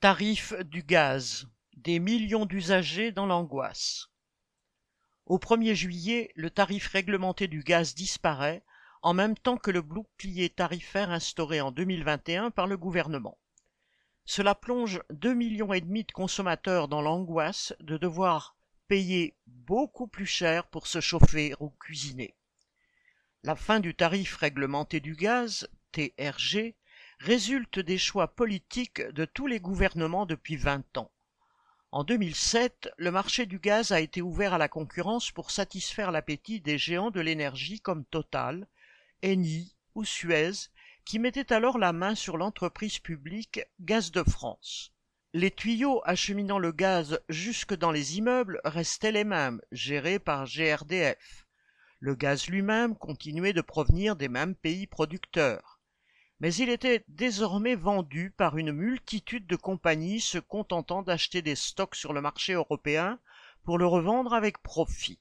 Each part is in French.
Tarif du gaz. Des millions d'usagers dans l'angoisse. Au 1er juillet, le tarif réglementé du gaz disparaît en même temps que le bouclier tarifaire instauré en 2021 par le gouvernement. Cela plonge 2 millions et demi de consommateurs dans l'angoisse de devoir payer beaucoup plus cher pour se chauffer ou cuisiner. La fin du tarif réglementé du gaz, TRG, résulte des choix politiques de tous les gouvernements depuis 20 ans. En 2007, le marché du gaz a été ouvert à la concurrence pour satisfaire l'appétit des géants de l'énergie comme Total, Eni ou Suez, qui mettaient alors la main sur l'entreprise publique Gaz de France. Les tuyaux acheminant le gaz jusque dans les immeubles restaient les mêmes, gérés par GRDF. Le gaz lui-même continuait de provenir des mêmes pays producteurs mais il était désormais vendu par une multitude de compagnies se contentant d'acheter des stocks sur le marché européen pour le revendre avec profit.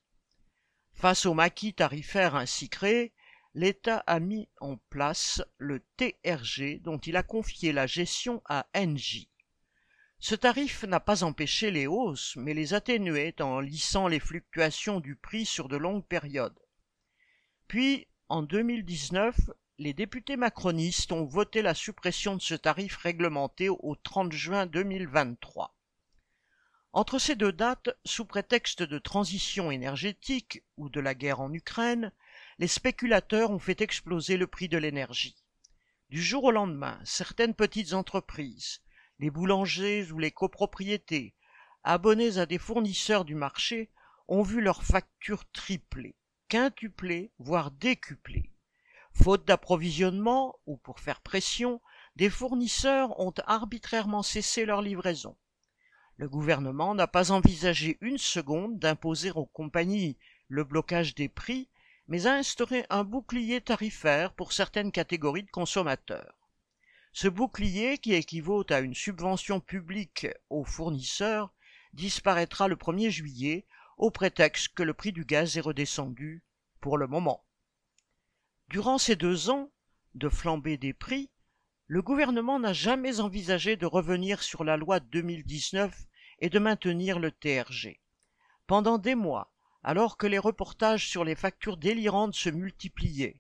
Face au maquis tarifaire ainsi créé, l'État a mis en place le TRG dont il a confié la gestion à Engie. Ce tarif n'a pas empêché les hausses, mais les atténuait en lissant les fluctuations du prix sur de longues périodes. Puis, en 2019, les députés macronistes ont voté la suppression de ce tarif réglementé au 30 juin 2023. Entre ces deux dates, sous prétexte de transition énergétique ou de la guerre en Ukraine, les spéculateurs ont fait exploser le prix de l'énergie. Du jour au lendemain, certaines petites entreprises, les boulangers ou les copropriétés, abonnés à des fournisseurs du marché, ont vu leurs factures tripler, quintupler, voire décupler. Faute d'approvisionnement ou pour faire pression, des fournisseurs ont arbitrairement cessé leur livraison. Le gouvernement n'a pas envisagé une seconde d'imposer aux compagnies le blocage des prix, mais a instauré un bouclier tarifaire pour certaines catégories de consommateurs. Ce bouclier, qui équivaut à une subvention publique aux fournisseurs, disparaîtra le 1er juillet au prétexte que le prix du gaz est redescendu pour le moment. Durant ces deux ans de flambée des prix, le gouvernement n'a jamais envisagé de revenir sur la loi de 2019 et de maintenir le TRG. Pendant des mois, alors que les reportages sur les factures délirantes se multipliaient,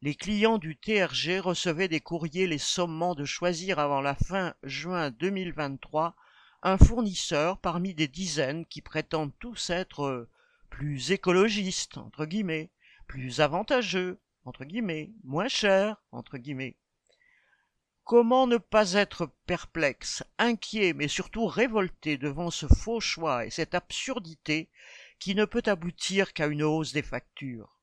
les clients du TRG recevaient des courriers les sommant de choisir avant la fin juin 2023 un fournisseur parmi des dizaines qui prétendent tous être euh, plus écologistes, entre guillemets, plus avantageux, entre guillemets, moins cher, entre guillemets. Comment ne pas être perplexe, inquiet, mais surtout révolté devant ce faux choix et cette absurdité qui ne peut aboutir qu'à une hausse des factures?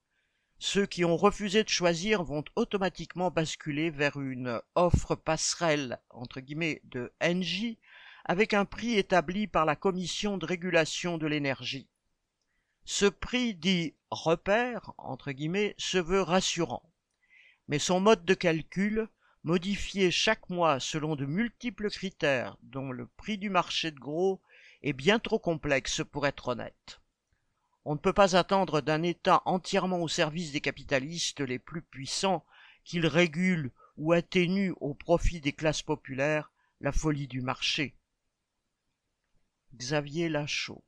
Ceux qui ont refusé de choisir vont automatiquement basculer vers une offre passerelle, entre guillemets, de NJ, avec un prix établi par la Commission de régulation de l'énergie. Ce prix dit repère, entre guillemets, se veut rassurant. Mais son mode de calcul, modifié chaque mois selon de multiples critères dont le prix du marché de gros est bien trop complexe pour être honnête. On ne peut pas attendre d'un État entièrement au service des capitalistes les plus puissants qu'il régule ou atténue au profit des classes populaires la folie du marché. Xavier Lachaud